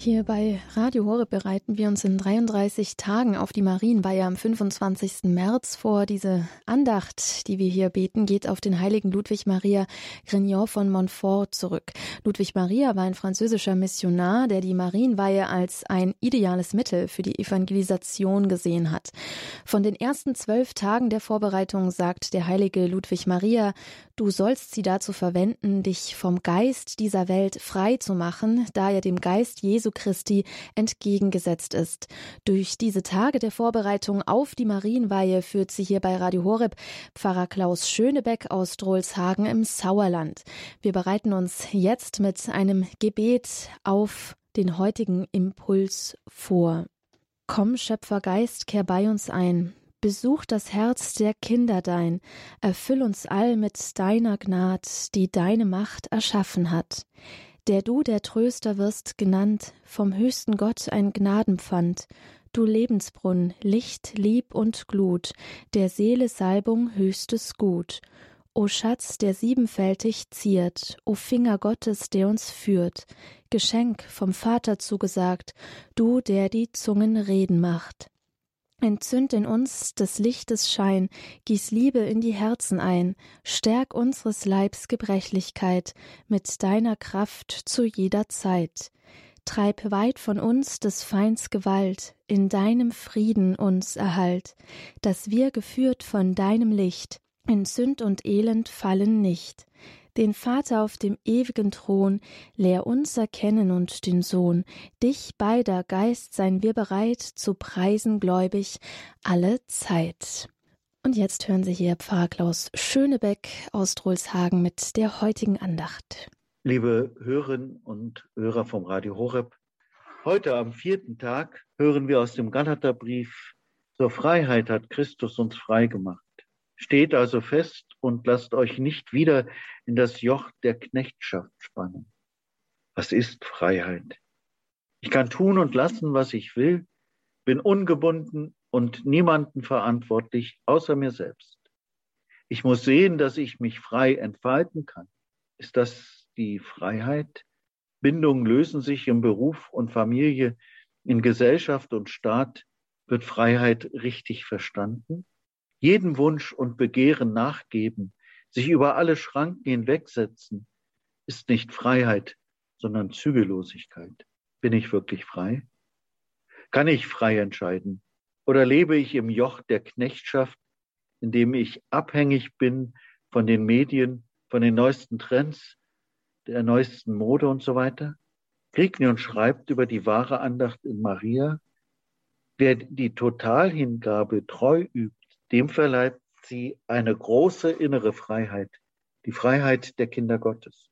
Hier bei Radio Horeb bereiten wir uns in 33 Tagen auf die Marienweihe am 25. März vor. Diese Andacht, die wir hier beten, geht auf den heiligen Ludwig Maria Grignon von Montfort zurück. Ludwig Maria war ein französischer Missionar, der die Marienweihe als ein ideales Mittel für die Evangelisation gesehen hat. Von den ersten zwölf Tagen der Vorbereitung sagt der heilige Ludwig Maria, du sollst sie dazu verwenden, dich vom Geist dieser Welt frei zu machen, da er dem Geist Jesu Jesu Christi entgegengesetzt ist. Durch diese Tage der Vorbereitung auf die Marienweihe führt sie hier bei Radio Horeb Pfarrer Klaus Schönebeck aus Drohlshagen im Sauerland. Wir bereiten uns jetzt mit einem Gebet auf den heutigen Impuls vor. Komm, Schöpfergeist, kehr bei uns ein. Besuch das Herz der Kinder dein, erfüll uns all mit deiner Gnad, die deine Macht erschaffen hat der du der Tröster wirst genannt, vom höchsten Gott ein Gnadenpfand, du Lebensbrunn, Licht, Lieb und Glut, der Seele Salbung höchstes Gut. O Schatz, der siebenfältig ziert, o Finger Gottes, der uns führt, Geschenk vom Vater zugesagt, du, der die Zungen reden macht. Entzünd in uns des Lichtes Schein, gieß Liebe in die Herzen ein, stärk unseres Leibs Gebrechlichkeit mit deiner Kraft zu jeder Zeit. Treib weit von uns des Feinds Gewalt, in deinem Frieden uns erhalt, dass wir geführt von deinem Licht, in Sünd und Elend fallen nicht den Vater auf dem ewigen Thron, lehr uns erkennen und den Sohn. Dich beider Geist seien wir bereit zu preisen gläubig alle Zeit. Und jetzt hören Sie hier Pfarrer Klaus Schönebeck aus Drolshagen mit der heutigen Andacht. Liebe Hörerinnen und Hörer vom Radio Horeb, heute am vierten Tag hören wir aus dem Galaterbrief, zur Freiheit hat Christus uns frei gemacht. Steht also fest und lasst euch nicht wieder in das Joch der Knechtschaft spannen. Was ist Freiheit? Ich kann tun und lassen, was ich will, bin ungebunden und niemanden verantwortlich außer mir selbst. Ich muss sehen, dass ich mich frei entfalten kann. Ist das die Freiheit? Bindungen lösen sich im Beruf und Familie, in Gesellschaft und Staat. Wird Freiheit richtig verstanden? Jedem Wunsch und Begehren nachgeben, sich über alle Schranken hinwegsetzen, ist nicht Freiheit, sondern Zügellosigkeit. Bin ich wirklich frei? Kann ich frei entscheiden? Oder lebe ich im Joch der Knechtschaft, in dem ich abhängig bin von den Medien, von den neuesten Trends, der neuesten Mode und so weiter? Grignion schreibt über die wahre Andacht in Maria, wer die Totalhingabe treu übt, dem verleiht sie eine große innere Freiheit, die Freiheit der Kinder Gottes.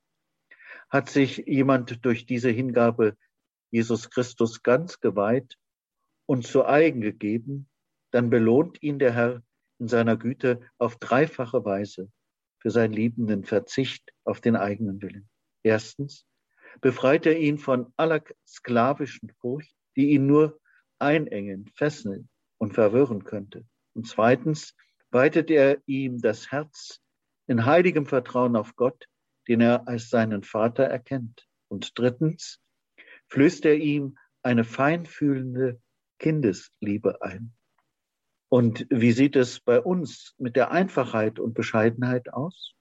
Hat sich jemand durch diese Hingabe Jesus Christus ganz geweiht und zu eigen gegeben, dann belohnt ihn der Herr in seiner Güte auf dreifache Weise für seinen liebenden Verzicht auf den eigenen Willen. Erstens befreit er ihn von aller sklavischen Furcht, die ihn nur einengen, fesseln und verwirren könnte. Und zweitens weitet er ihm das Herz in heiligem Vertrauen auf Gott, den er als seinen Vater erkennt. Und drittens flößt er ihm eine feinfühlende Kindesliebe ein. Und wie sieht es bei uns mit der Einfachheit und Bescheidenheit aus?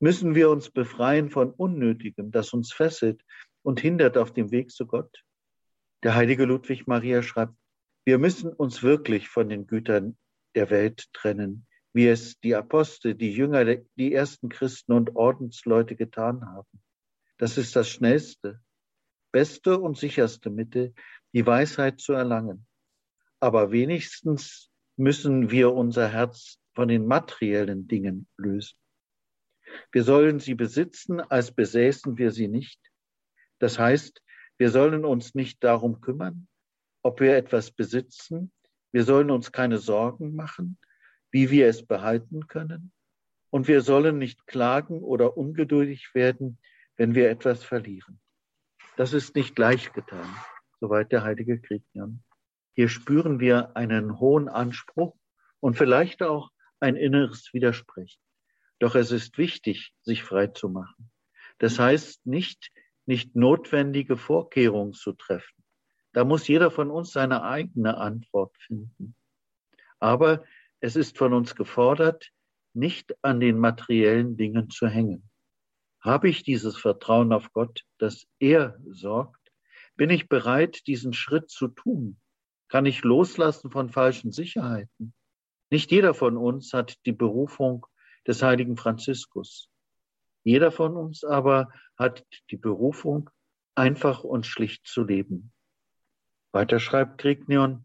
Müssen wir uns befreien von Unnötigem, das uns fesselt und hindert auf dem Weg zu Gott? Der heilige Ludwig Maria schreibt, wir müssen uns wirklich von den Gütern der Welt trennen, wie es die Apostel, die Jünger, die ersten Christen und Ordensleute getan haben. Das ist das schnellste, beste und sicherste Mittel, die Weisheit zu erlangen. Aber wenigstens müssen wir unser Herz von den materiellen Dingen lösen. Wir sollen sie besitzen, als besäßen wir sie nicht. Das heißt, wir sollen uns nicht darum kümmern, ob wir etwas besitzen, wir sollen uns keine Sorgen machen, wie wir es behalten können. Und wir sollen nicht klagen oder ungeduldig werden, wenn wir etwas verlieren. Das ist nicht leicht getan, soweit der heilige Kriegnern. Hier spüren wir einen hohen Anspruch und vielleicht auch ein inneres Widersprechen. Doch es ist wichtig, sich frei zu machen. Das heißt nicht, nicht notwendige Vorkehrungen zu treffen. Da muss jeder von uns seine eigene Antwort finden. Aber es ist von uns gefordert, nicht an den materiellen Dingen zu hängen. Habe ich dieses Vertrauen auf Gott, dass er sorgt? Bin ich bereit, diesen Schritt zu tun? Kann ich loslassen von falschen Sicherheiten? Nicht jeder von uns hat die Berufung des heiligen Franziskus. Jeder von uns aber hat die Berufung, einfach und schlicht zu leben. Weiter schreibt Krignion,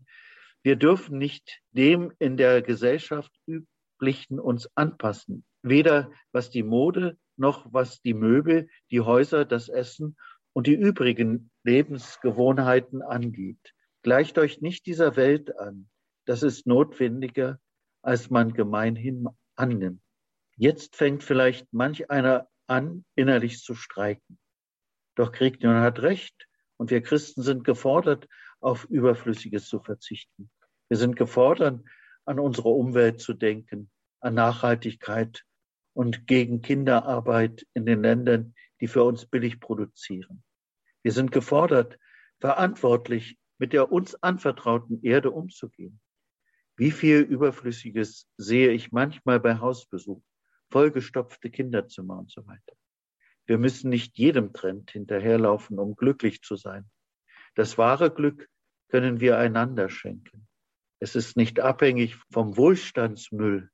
wir dürfen nicht dem in der Gesellschaft üblichen uns anpassen, weder was die Mode noch was die Möbel, die Häuser, das Essen und die übrigen Lebensgewohnheiten angeht. Gleicht euch nicht dieser Welt an. Das ist notwendiger, als man gemeinhin annimmt. Jetzt fängt vielleicht manch einer an, innerlich zu streiken. Doch Kriegnion hat recht und wir Christen sind gefordert, auf Überflüssiges zu verzichten. Wir sind gefordert, an unsere Umwelt zu denken, an Nachhaltigkeit und gegen Kinderarbeit in den Ländern, die für uns billig produzieren. Wir sind gefordert, verantwortlich mit der uns anvertrauten Erde umzugehen. Wie viel Überflüssiges sehe ich manchmal bei Hausbesuch, vollgestopfte Kinderzimmer und so weiter. Wir müssen nicht jedem Trend hinterherlaufen, um glücklich zu sein. Das wahre Glück können wir einander schenken. Es ist nicht abhängig vom Wohlstandsmüll.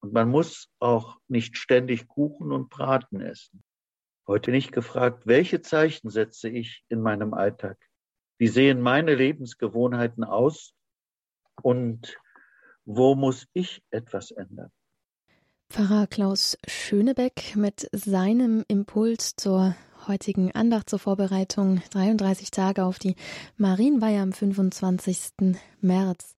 Und man muss auch nicht ständig Kuchen und Braten essen. Heute nicht gefragt, welche Zeichen setze ich in meinem Alltag? Wie sehen meine Lebensgewohnheiten aus? Und wo muss ich etwas ändern? Pfarrer Klaus Schönebeck mit seinem Impuls zur heutigen Andacht zur Vorbereitung 33 Tage auf die Marienweihe am 25. März.